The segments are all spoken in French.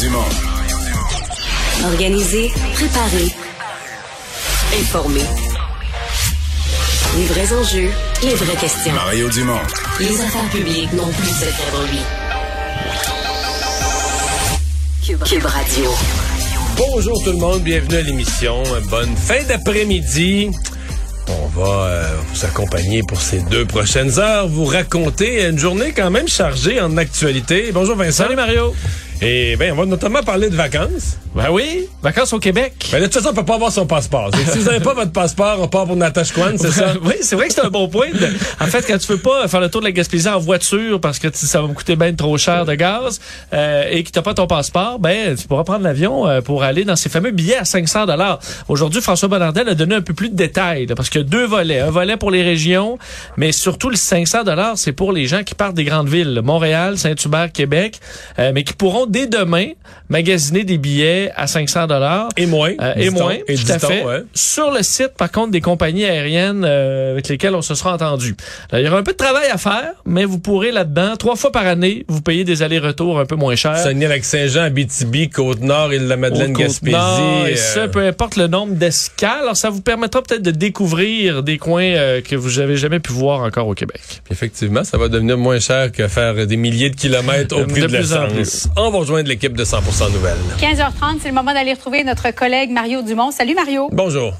Dumont. Organiser, préparer, informer. Les vrais enjeux, les vraies questions. Mario Dumont. Les affaires publiques n'ont plus de secret pour lui. Cube, Cube Radio. Bonjour tout le monde, bienvenue à l'émission. Bonne fin d'après-midi. On va euh, vous accompagner pour ces deux prochaines heures, vous raconter une journée quand même chargée en actualité. Bonjour Vincent. Salut Mario. Et ben, on va notamment parler de vacances. Ben oui, vacances au Québec. Ben, de toute façon, on peut pas avoir son passeport. si vous n'avez pas votre passeport, on part pour Natashquan, c'est ça? oui, c'est vrai que c'est un bon point. en fait, quand tu veux pas faire le tour de la Gaspésie en voiture parce que ça va me coûter bien trop cher de gaz euh, et que t'as pas ton passeport, ben tu pourras prendre l'avion euh, pour aller dans ces fameux billets à 500 dollars. Aujourd'hui, François Bonnardel a donné un peu plus de détails là, parce qu'il y a deux volets. Un volet pour les régions, mais surtout le 500 dollars, c'est pour les gens qui partent des grandes villes, Montréal, Saint-Hubert, Québec, euh, mais qui pourront dès demain magasiner des billets à 500 dollars et moins euh, et moins et tout à fait ouais. sur le site par contre des compagnies aériennes euh, avec lesquelles on se sera entendu. Là, il y aura un peu de travail à faire, mais vous pourrez là-dedans trois fois par année vous payer des allers-retours un peu moins chers. Saguenay-Lac-Saint-Jean, Abitibi, Côte-Nord, Île-de-la-Madeleine, Gaspésie. et ça, euh, peu importe le nombre d'escales. Alors ça vous permettra peut-être de découvrir des coins euh, que vous n'avez jamais pu voir encore au Québec. Effectivement, ça va devenir moins cher que faire des milliers de kilomètres au De prix de, plus en l'essence. On va rejoindre l'équipe de 100% Nouvelles. 15h30, c'est le moment d'aller retrouver notre collègue Mario Dumont. Salut Mario. Bonjour.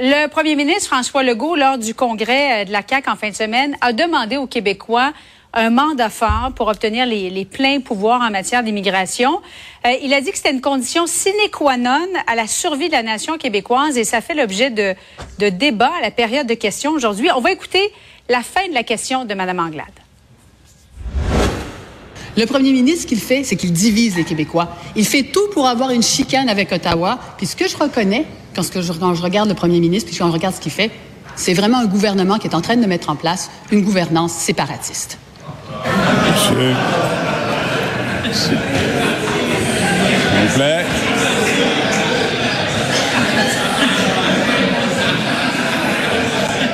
Le premier ministre François Legault, lors du congrès euh, de la CAQ en fin de semaine, a demandé aux Québécois un mandat fort pour obtenir les, les pleins pouvoirs en matière d'immigration. Euh, il a dit que c'était une condition sine qua non à la survie de la nation québécoise et ça fait l'objet de, de débats à la période de questions aujourd'hui. On va écouter la fin de la question de Mme Anglade. Le premier ministre, ce qu'il fait, c'est qu'il divise les Québécois. Il fait tout pour avoir une chicane avec Ottawa. Puis ce que je reconnais, quand, je, regarde le premier ministre, puis quand je regarde ce qu'il fait, c'est vraiment un gouvernement qui est en train de mettre en place une gouvernance séparatiste.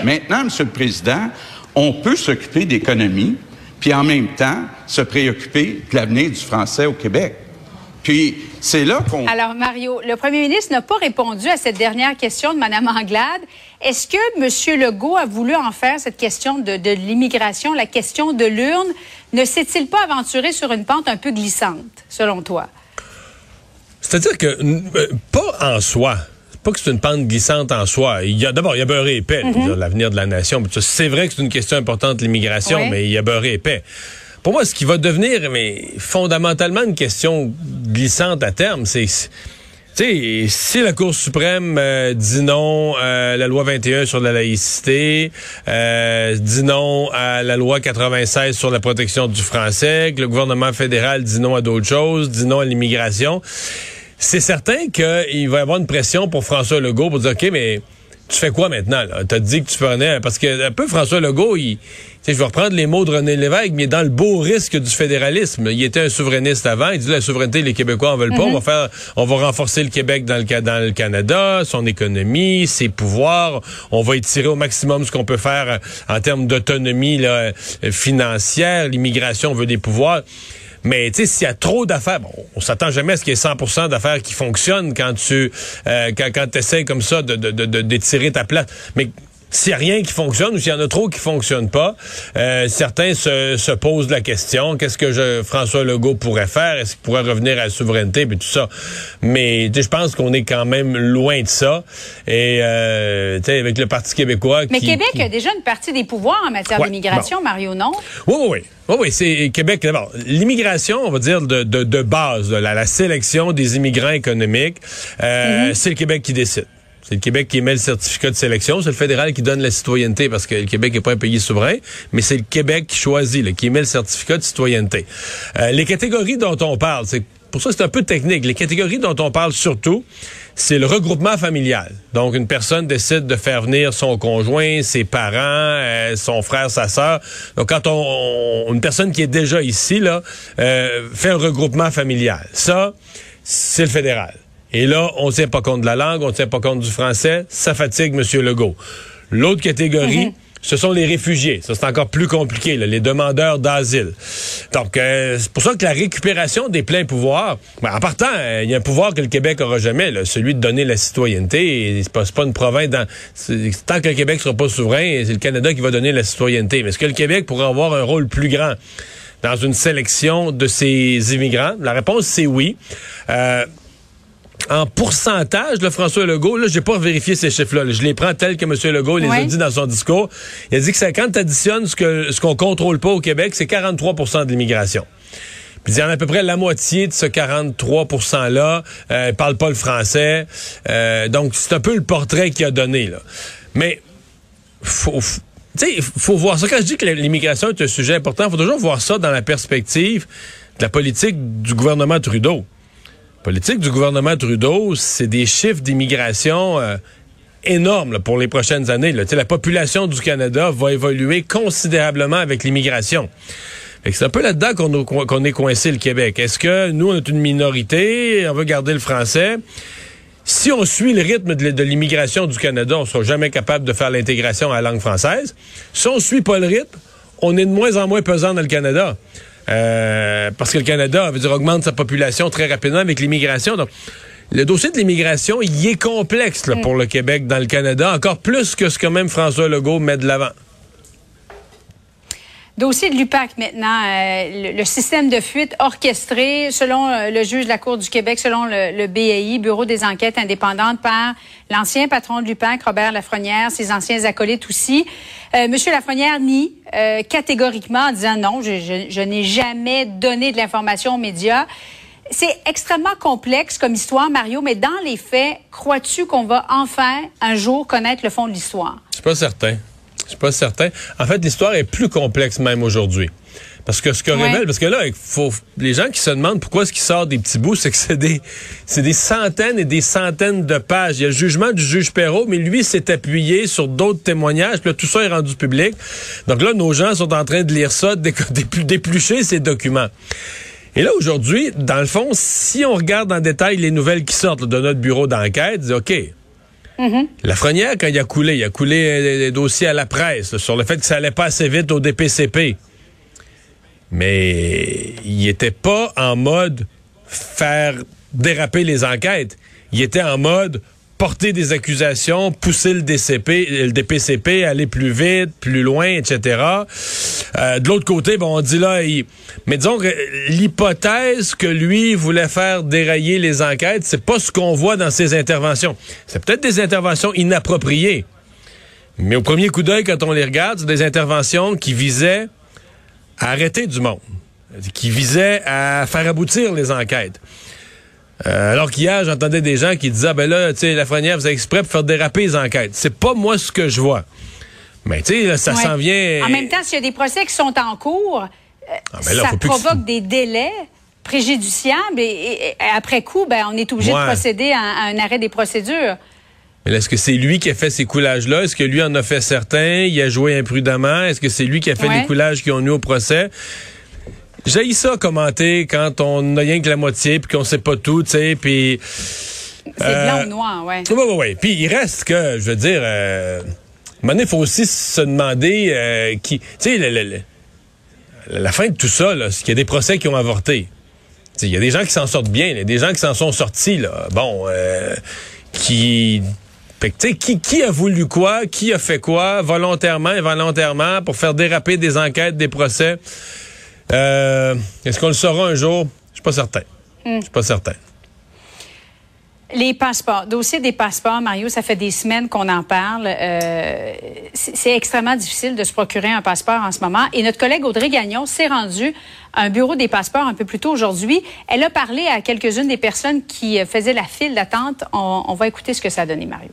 Maintenant, Monsieur le Président, on peut s'occuper d'économie, puis en même temps se préoccuper de l'avenir du français au Québec. Puis c'est là qu'on... Alors, Mario, le premier ministre n'a pas répondu à cette dernière question de Mme Anglade. Est-ce que M. Legault a voulu en faire cette question de, de l'immigration, la question de l'urne? Ne s'est-il pas aventuré sur une pente un peu glissante, selon toi? C'est-à-dire que, euh, pas en soi. Pas que c'est une pente glissante en soi. Il y a d'abord, il y a beurré épais, mm -hmm. l'avenir de la nation. C'est vrai que c'est une question importante, l'immigration, ouais. mais il y a beurré épais. Pour moi, ce qui va devenir, mais fondamentalement, une question glissante à terme, c'est si la Cour suprême euh, dit non à la loi 21 sur la laïcité, euh, dit non à la loi 96 sur la protection du français, que le gouvernement fédéral dit non à d'autres choses, dit non à l'immigration, c'est certain qu'il va y avoir une pression pour François Legault pour dire, OK, mais tu fais quoi maintenant? Tu as dit que tu prenais... Parce que un peu François Legault, il, je vais reprendre les mots de René Lévesque, mais dans le beau risque du fédéralisme. Il était un souverainiste avant. Il dit la souveraineté, les Québécois en veulent pas. Mm -hmm. On va faire, on va renforcer le Québec dans le, dans le Canada, son économie, ses pouvoirs. On va étirer au maximum ce qu'on peut faire en termes d'autonomie financière. L'immigration, on veut des pouvoirs. Mais tu sais, s'il y a trop d'affaires, bon, on s'attend jamais à ce qu'il y ait 100% d'affaires qui fonctionnent quand tu euh, quand, quand essaies comme ça de, de, de, d'étirer ta place. Mais s'il n'y a rien qui fonctionne ou s'il y en a trop qui fonctionnent pas, euh, certains se, se, posent la question qu'est-ce que je, François Legault pourrait faire? Est-ce qu'il pourrait revenir à la souveraineté? Et tout ça Mais je pense qu'on est quand même loin de ça. Et euh, avec le Parti québécois. Mais qui, Québec qui... a déjà une partie des pouvoirs en matière ouais, d'immigration, bon. Mario, non? Oui, oui, oui. Oui, oui, c'est Québec. D'abord, l'immigration, on va dire de, de, de base, la, la, sélection des immigrants économiques, euh, -hmm. c'est le Québec qui décide. C'est le Québec qui émet le certificat de sélection. C'est le fédéral qui donne la citoyenneté parce que le Québec n'est pas un pays souverain, mais c'est le Québec qui choisit, qui émet le certificat de citoyenneté. Euh, les catégories dont on parle, c'est pour ça c'est un peu technique. Les catégories dont on parle surtout, c'est le regroupement familial. Donc, une personne décide de faire venir son conjoint, ses parents, euh, son frère, sa sœur. Donc, quand on, on, une personne qui est déjà ici là euh, fait un regroupement familial, ça, c'est le fédéral. Et là, on ne tient pas compte de la langue, on ne tient pas compte du français. Ça fatigue M. Legault. L'autre catégorie, mm -hmm. ce sont les réfugiés. Ça, c'est encore plus compliqué, là, les demandeurs d'asile. Donc, euh, c'est pour ça que la récupération des pleins pouvoirs, ben, en partant, euh, il y a un pouvoir que le Québec aura jamais, là, celui de donner la citoyenneté. C'est pas, pas une province dans... Tant que le Québec sera pas souverain, c'est le Canada qui va donner la citoyenneté. Mais est-ce que le Québec pourrait avoir un rôle plus grand dans une sélection de ces immigrants? La réponse, c'est oui. Euh, en pourcentage, le François Legault, là, j'ai pas vérifié ces chiffres-là. Je les prends tels que M. Legault les a dit dans son discours. Il a dit que quand tu additionnes ce que ce qu'on contrôle pas au Québec, c'est 43% de l'immigration. Puis il y en a à peu près la moitié de ce 43 %-là euh, parle pas le français. Euh, donc, c'est un peu le portrait qu'il a donné. Là. Mais, faut, il faut voir ça. Quand je dis que l'immigration est un sujet important, il faut toujours voir ça dans la perspective de la politique du gouvernement Trudeau politique du gouvernement Trudeau, c'est des chiffres d'immigration euh, énormes pour les prochaines années. Là. La population du Canada va évoluer considérablement avec l'immigration. C'est un peu là-dedans qu'on est coincé le Québec. Est-ce que nous, on est une minorité, on veut garder le français? Si on suit le rythme de l'immigration du Canada, on ne sera jamais capable de faire l'intégration à la langue française. Si on suit pas le rythme, on est de moins en moins pesant dans le Canada. Euh, parce que le Canada, veut dire, augmente sa population très rapidement avec l'immigration. Donc, le dossier de l'immigration, il est complexe là, mm. pour le Québec dans le Canada, encore plus que ce que même François Legault met de l'avant. Dossier de l'UPAC maintenant, euh, le, système de fuite orchestré, selon euh, le juge de la Cour du Québec, selon le, BAI, Bureau des enquêtes indépendantes, par l'ancien patron de l'UPAC, Robert Lafrenière, ses anciens acolytes aussi. Euh, Monsieur Lafrenière nie catégoriquement en disant non, je n'ai jamais donné de l'information aux médias. C'est extrêmement complexe comme histoire, Mario, mais dans les faits, crois-tu qu'on va enfin un jour connaître le fond de l'histoire? Je suis pas certain. Je suis pas certain. En fait, l'histoire est plus complexe même aujourd'hui. Parce que ce que révèle, parce que là, il faut, les gens qui se demandent pourquoi est-ce qu'il sort des petits bouts, c'est que c'est des, c'est des centaines et des centaines de pages. Il y a le jugement du juge Perrault, mais lui s'est appuyé sur d'autres témoignages, puis là, tout ça est rendu public. Donc là, nos gens sont en train de lire ça, d'éplucher ces documents. Et là, aujourd'hui, dans le fond, si on regarde en détail les nouvelles qui sortent de notre bureau d'enquête, OK, Mm-hmm. La Frenière, quand il a coulé, il a coulé des dossiers à la presse sur le fait que ça allait pas assez vite au DPCP. Mais il était pas en mode faire déraper les enquêtes. Il était en mode porter des accusations, pousser le DCP, le DPCP, aller plus vite, plus loin, etc. Euh, de l'autre côté, bon, on dit là, mais disons l'hypothèse que lui voulait faire dérailler les enquêtes, c'est pas ce qu'on voit dans ses interventions. C'est peut-être des interventions inappropriées, mais au premier coup d'œil, quand on les regarde, c'est des interventions qui visaient à arrêter du monde, qui visaient à faire aboutir les enquêtes. Euh, alors qu'hier, j'entendais des gens qui disaient, ah, ben là, tu sais, la vous avez exprès pour faire déraper les enquêtes. C'est pas moi ce que je vois. Mais tu sais, ça s'en vient. En même temps, s'il y a des procès qui sont en cours, euh, ah, ben ça provoque des délais préjudiciables et, après coup, ben, on est obligé de procéder à, un arrêt des procédures. Mais est-ce que c'est lui qui a fait ces coulages-là? Est-ce que lui en a fait certains? Il a joué imprudemment? Est-ce que c'est lui qui a fait les coulages qui ont eu au procès? J'ai ça commenter quand on n'a rien que la moitié puis qu'on sait pas tout, tu sais, puis... C'est blanc ou euh, noir, ouais. Oui, oui, oui. Puis il reste que, je veux dire, euh, il faut aussi se demander euh, qui... Tu sais, la fin de tout ça, c'est qu'il y a des procès qui ont avorté. Il y a des gens qui s'en sortent bien, il y a des gens qui s'en sont sortis, là. Bon, euh, qui... qui, qui a voulu quoi, qui a fait quoi, volontairement, involontairement, pour faire déraper des enquêtes, des procès. Euh, est-ce qu'on le saura un jour? Je suis pas certain. Je suis pas certain. Les passeports, dossier des passeports, Mario, ça fait des semaines qu'on en parle. Euh, c'est extrêmement difficile de se procurer un passeport en ce moment. Et notre collègue Audrey Gagnon s'est rendue à un bureau des passeports un peu plus tôt aujourd'hui. Elle a parlé à quelques-unes des personnes qui faisaient la file d'attente. On, on va écouter ce que ça a donné, Mario.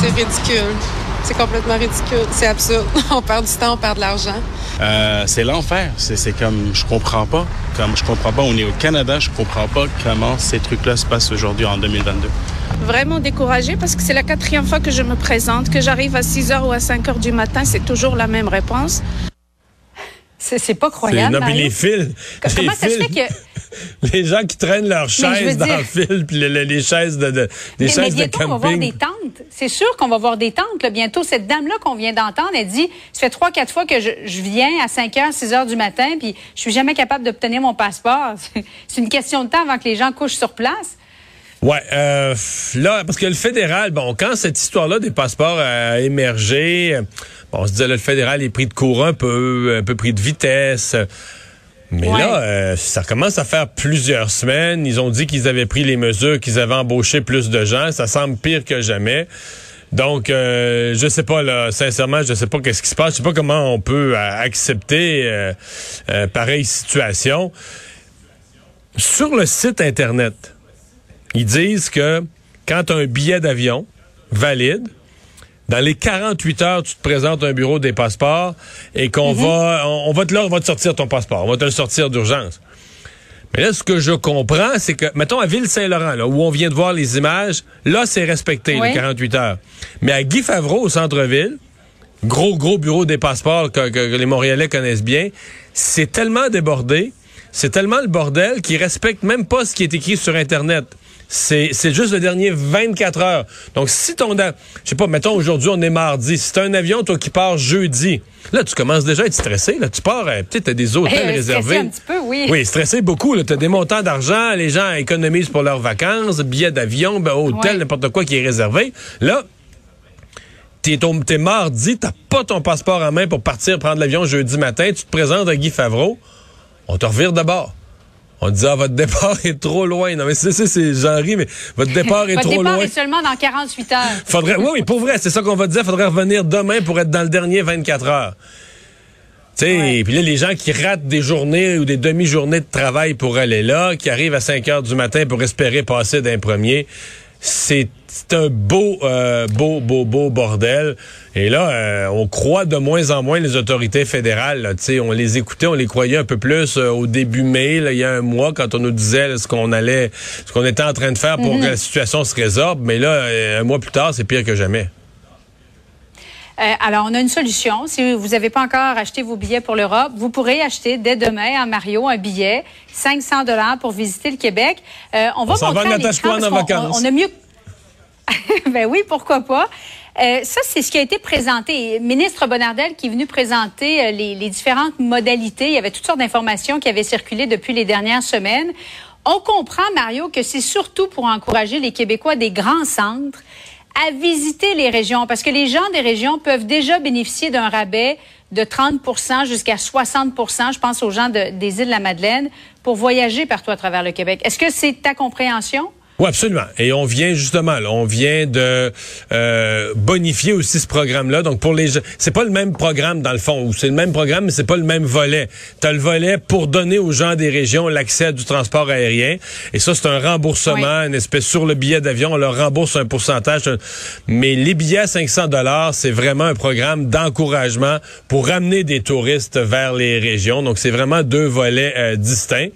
C'est ridicule. C'est complètement ridicule. C'est absurde. on perd du temps, on perd de l'argent. Euh, c'est l'enfer. C'est comme, je comprends pas. Comme je comprends pas, on est au Canada, je comprends pas comment ces trucs-là se passent aujourd'hui en 2022. Vraiment découragée parce que c'est la quatrième fois que je me présente, que j'arrive à 6 h ou à 5 h du matin, c'est toujours la même réponse. C'est pas croyable. non, puis Mario. les fils. les Comment ça se fils- fait que Les gens qui traînent leurs chaises dans dire- le fil, puis le- le- les chaises de, de- des Mais, mais chaises de bientôt, on va voir des camping. tentes. C'est sûr qu'on va voir des tentes. là, bientôt, cette dame-là qu'on vient d'entendre, elle dit, ça fait trois, quatre fois que je, je viens à 5 heures, 6 heures du matin, puis je suis jamais capable d'obtenir mon passeport. C'est une question de temps avant que les gens couchent sur place. Ouais, euh, là, parce que le fédéral, bon, quand cette histoire-là des passeports a émergé, bon, on se disait, là, le fédéral est pris de court un peu, un peu pris de vitesse. Mais Ouais. là, euh, ça commence à faire plusieurs semaines. Ils ont dit qu'ils avaient pris les mesures, qu'ils avaient embauché plus de gens. Ça semble pire que jamais. Donc, euh, je sais pas, là, sincèrement, je sais pas qu'est-ce qui se passe. Je sais pas comment on peut euh, accepter euh, euh, pareille situation. Sur le site Internet, ils disent que quand tu as un billet d'avion valide, dans les 48 heures, tu te présentes à un bureau des passeports et qu'on va, on, on va te là, on va te sortir ton passeport. On va te le sortir d'urgence. Mais là, ce que je comprends, c'est que, mettons, à Ville-Saint-Laurent, là, où on vient de voir les images, là, c'est respecté, Oui. les 48 heures. Mais à Guy Favreau, au centre-ville, gros, gros bureau des passeports que, que- que les Montréalais connaissent bien, c'est tellement débordé, c'est tellement le bordel qu'ils respectent même pas ce qui est écrit sur Internet. C'est c'est juste le dernier 24 heures. Donc, si ton... Je sais pas, mettons, aujourd'hui, on est mardi. Si t'as un avion, toi, qui part jeudi, là, tu commences déjà à être stressé. Là, tu pars, euh, peut-être, t'as des hôtels Eh, stressé réservés. un petit peu, oui. Oui, stressé beaucoup. Tu as des montants d'argent, les gens économisent pour leurs vacances, billets d'avion, ben, hôtel, Ouais. n'importe quoi qui est réservé. Là, t'es, mardi, t'as pas ton passeport en main pour partir prendre l'avion jeudi matin, tu te présentes à Guy Favreau, on te revire de bord. On dit, ah, votre départ est trop loin. Non, mais c'est, c'est, c'est, j'en ris, mais votre départ est Votre trop départ loin. est seulement dans 48 heures. Faudrait, oui, oui, pour vrai, c'est ça qu'on va dire. Faudrait revenir demain pour être dans le dernier 24 heures. Tu sais, puis là, les gens qui ratent des journées ou des demi-journées de travail pour aller là, qui arrivent à 5 heures du matin pour espérer passer d'un premier, c'est un beau, euh, beau, beau, beau bordel. Et là, euh, on croit de moins en moins les autorités fédérales. là. Tu sais, on les écoutait, on les croyait un peu plus euh, au début mai, là, il y a un mois, quand on nous disait là, ce qu'on allait, ce qu'on était en train de faire pour que la situation se résorbe. Mais là, un mois plus tard, c'est pire que jamais. Euh, alors, on a une solution. Si vous n'avez pas encore acheté vos billets pour l'Europe, vous pourrez acheter dès demain à Mario un billet, 500 dollars pour visiter le Québec. Euh, on va On s'en va montrer à en vacances. On, on a mieux. ben oui, pourquoi pas. Euh, ça, c'est ce qui a été présenté. Ministre Bonardel qui est venu présenter euh, les, les différentes modalités. Il y avait toutes sortes d'informations qui avaient circulé depuis les dernières semaines. On comprend, Mario, que c'est surtout pour encourager les Québécois des grands centres à visiter les régions, parce que les gens des régions peuvent déjà bénéficier d'un rabais de 30 jusqu'à 60 je pense aux gens de- des îles de la Madeleine, pour voyager partout à travers le Québec. Est-ce que c'est ta compréhension? Oui, absolument. Et on vient justement, là, on vient de euh, bonifier aussi ce programme-là. Donc pour les, gens- c'est pas le même programme dans le fond, ou c'est le même programme, mais c'est pas le même volet. T'as le volet pour donner aux gens des régions l'accès à du transport aérien, et ça c'est un remboursement, une espèce sur le billet d'avion, on leur rembourse un pourcentage. Mais les billets à 500 dollars, c'est vraiment un programme d'encouragement pour ramener des touristes vers les régions. Donc c'est vraiment deux volets euh, distincts.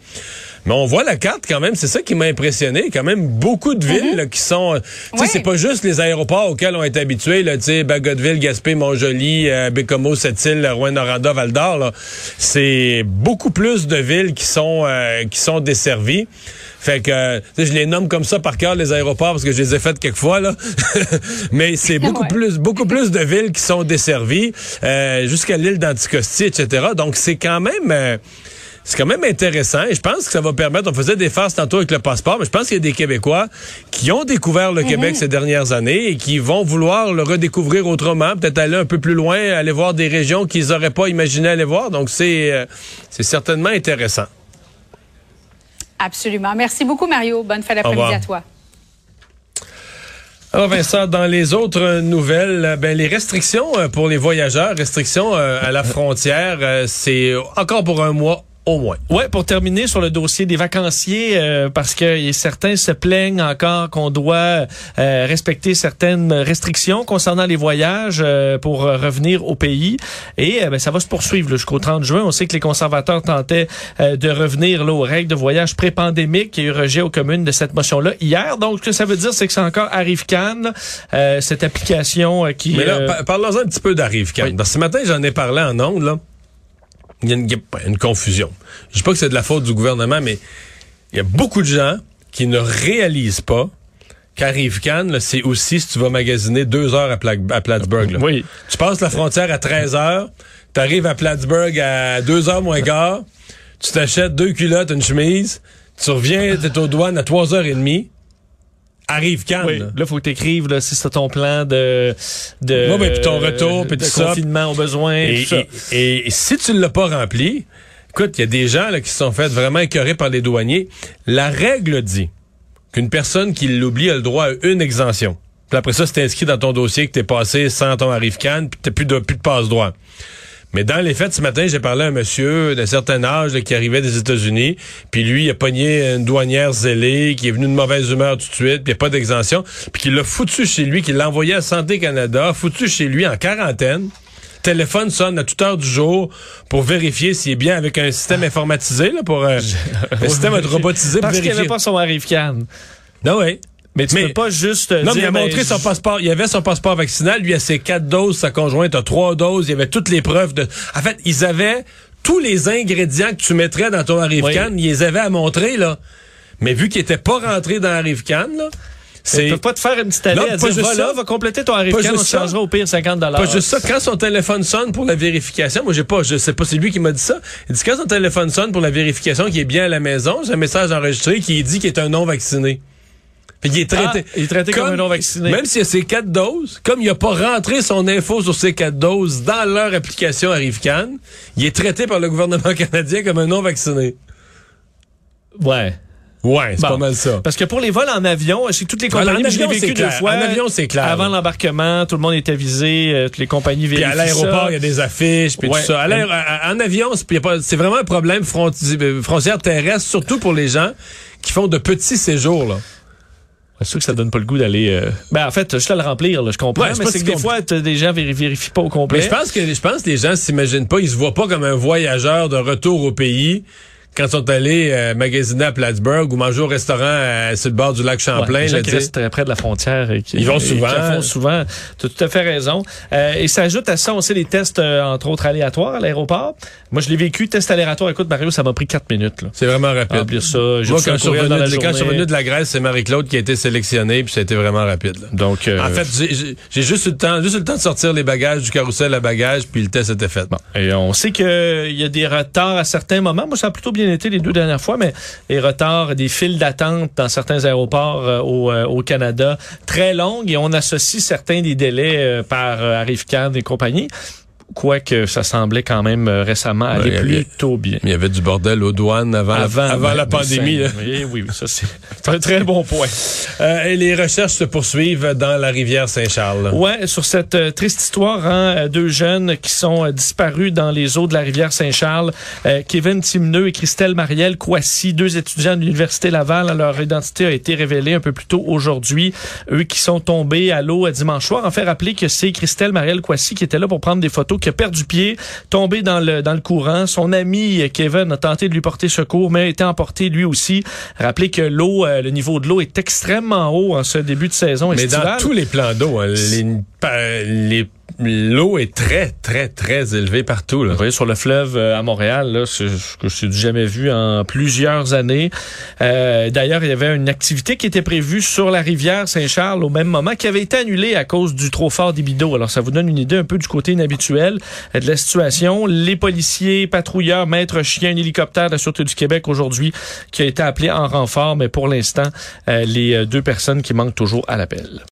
Mais on voit la carte quand même, c'est ça qui m'a impressionné. Quand même beaucoup de villes là, qui sont. euh, Tu sais, Oui. c'est pas juste les aéroports auxquels on est habitués, là, tu sais, Bagotville, Gaspé, Montjoli, euh, Bécomo, Sept-Îles, Rouen-Noranda, Val-d'Or. C'est beaucoup plus de villes qui sont euh, qui sont desservies. Fait que euh, tu sais, je les nomme comme ça par cœur les aéroports parce que je les ai faites quelques fois là. Mais c'est beaucoup Ouais. plus beaucoup plus de villes qui sont desservies euh, jusqu'à l'île d'Anticosti, etc. Donc c'est quand même euh, c'est quand même intéressant et je pense que ça va permettre, on faisait des farces tantôt avec le passeport, mais je pense qu'il y a des Québécois qui ont découvert le Québec ces dernières années et qui vont vouloir le redécouvrir autrement, peut-être aller un peu plus loin, aller voir des régions qu'ils n'auraient pas imaginé aller voir. Donc c'est euh, c'est certainement intéressant. Absolument. Merci beaucoup, Mario. Bonne fin d'après-midi à toi. Alors Vincent, dans les autres nouvelles, euh, ben les restrictions euh, pour les voyageurs, restrictions à la frontière, c'est encore pour un mois au moins. Ouais, pour terminer sur le dossier des vacanciers, euh, parce que certains se plaignent encore qu'on doit euh, respecter certaines restrictions concernant les voyages euh, pour euh, revenir au pays. Et euh, ben, ça va se poursuivre jusqu'au 30 juin. On sait que les conservateurs tentaient euh, de revenir là, aux règles de voyage pré-pandémique. Il y a eu rejet aux communes de cette motion-là hier. Donc, ce que ça veut dire, c'est que c'est encore Arrive-Can, euh, cette application qui... Mais là, euh, par- parlons un petit peu d'Arrive Can. Oui. Parce que ce matin, j'en ai parlé en ondes, là. Il y a une, une confusion. Je dis pas que c'est de la faute du gouvernement, mais il y a beaucoup de gens qui ne réalisent pas qu'arrive Cannes, c'est aussi si tu vas magasiner deux heures à, Pla à Plattsburgh. Là. Oui. Tu passes la frontière à 13 heures, tu arrives à Plattsburgh à 2 heures moins quart, tu t'achètes deux culottes, une chemise, tu reviens, t'es aux douanes à 3 heures et demie. Arrive. Oui. là. Faut que t'écrives là, si c'est ton plan de de, Ouais, ben, puis ton retour, puis de tout ça. confinement aux besoins, Et, tout ça. et- et si tu ne l'as pas rempli, écoute, il y a des gens là, qui se sont fait vraiment écœurer par les douaniers. La règle dit qu'une personne qui l'oublie a le droit à une exemption. Puis après ça, c'est inscrit dans ton dossier que t'es passé sans ton arrive canne, puis t'as plus de plus de passe-droit. Mais dans les faits, ce matin, j'ai parlé à un monsieur d'un certain âge là, qui arrivait des États-Unis, puis lui, il a pogné une douanière zélée, qui est venue de mauvaise humeur tout de suite, puis il n'y a pas d'exemption, puis qui l'a foutu chez lui, qui l'a envoyé à Santé Canada, foutu chez lui en quarantaine. Téléphone sonne à toute heure du jour pour vérifier s'il est bien avec un système informatisé, là, pour euh, un système robotisé pour Parce qu'il vérifier. avait pas son arrive Cannes. Non, oui. Mais tu Mais- peux pas juste euh, Non, mais dire, il a ben, montré son passeport. Il avait son passeport vaccinal. Lui, a ses quatre doses. Sa conjointe a trois doses. Il y avait toutes les preuves de. En fait, ils avaient tous les ingrédients que tu mettrais dans ton arrive can Ils les avaient à montrer, là. Mais vu qu'il était pas rentré dans arrive can là, c'est. peuvent pas te faire une petite allée Non, à pas dire, juste ça. va compléter ton arrive on changera au pire 50 Pas juste ça, quand son téléphone sonne pour la vérification, moi j'ai pas, je sais pas, c'est lui qui m'a dit ça. Il dit quand son téléphone sonne pour la vérification qu'il est bien à la maison, j'ai un message enregistré qui dit qu'il est un non vacciné. Est traité, Ah, il est traité comme un non-vacciné. Même s'il a ses quatre doses, comme il a pas rentré son info sur ses quatre doses dans leur application Arrivecan, il est traité par le gouvernement canadien comme un non vacciné. Ouais. Ouais, c'est Bon. pas mal ça. Parce que pour les vols en avion, je sais que toutes les compagnies, avion, vécu c'est deux clair. fois. En avion, c'est clair. Avant l'embarquement, tout le monde était visé, euh, toutes les compagnies Puis vérifient à l'aéroport, il y a des affiches, puis Ouais. tout ça. À l'aéro- à- en avion, c'est vraiment un problème euh, frontière terrestre, surtout pour les gens qui font de petits séjours. Là. C'est sûr que ça donne pas le goût d'aller. euh, Ben en fait, juste à le remplir, là, je comprends. Ouais, mais c'est si que des fois, t'as des gens véri- vérifient pas au complet. Mais je pense que je pense que les gens s'imaginent pas, ils se voient pas comme un voyageur de retour au pays quand ils sont allés euh, magasiner à Plattsburgh ou manger au restaurant euh, sur le bord du lac Ouais, Champlain. les gens là, qui tu sais. restent très près de la frontière et qui, Ils vont souvent. qui font souvent. Tu as tout à fait raison. Euh, et s'ajoute à ça, on sait les tests, euh, entre autres, aléatoires à l'aéroport. Moi, je l'ai vécu, test aléatoire. Écoute, Mario, ça m'a pris quatre minutes. C'est vraiment rapide. Remplir ça. Moi, quand je, suis revenu dans la de, quand je suis journée. revenu de la Grèce, c'est Marie-Claude qui a été sélectionnée, puis ça a été vraiment rapide. là. Donc, euh, En fait, j'ai- juste eu le temps, juste eu le temps de sortir les bagages du carrousel à bagages, puis le test était fait. Bon. Et on sait qu'il y a des retards à certains moments. Moi, ça a plutôt bien été les deux dernières fois, mais les retards, des files d'attente dans certains aéroports euh, au, euh, au Canada très longues et on associe certains des délais euh, par Arrivecan et compagnie. Quoique ça semblait quand même euh, récemment aller y avait- plutôt bien. Il y avait du bordel aux douanes avant, la, avant la ben, pandémie. là. Oui, oui, oui, ça c'est un très bon point. Euh, et les recherches se poursuivent dans la rivière Saint-Charles. Ouais, sur cette euh, triste histoire, hein, deux jeunes qui sont disparus dans les eaux de la rivière Saint-Charles, Kevin Timneux et Christelle Marielle Kouassi, deux étudiants de l'université Laval. Leur identité a été révélée un peu plus tôt aujourd'hui. Eux qui sont tombés à l'eau dimanche soir. En fait, rappeler que c'est Christelle Marielle Kouassi qui était là pour prendre des photos, qui a perdu pied, tombé dans le dans le courant. Son ami euh, Kevin a tenté de lui porter secours, mais a été emporté lui aussi. Rappelez que l'eau, euh, le niveau de l'eau est extrêmement haut en ce début de saison Mais estivale. dans tous les plans d'eau, hein, les, l'eau est très, très, très élevée partout. Là. Vous voyez, sur le fleuve euh, à Montréal, là, c'est ce que j'ai jamais vu en plusieurs années. Euh, D'ailleurs, il y avait une activité qui était prévue sur la rivière Saint-Charles au même moment, qui avait été annulée à cause du trop fort débit Alors, ça vous donne une idée un peu du côté inhabituel euh, de la situation. Les policiers, patrouilleurs, maîtres chiens, un hélicoptère de la Sûreté du Québec aujourd'hui qui a été appelé en renfort, mais pour l'instant, les deux personnes qui manquent toujours à l'appel.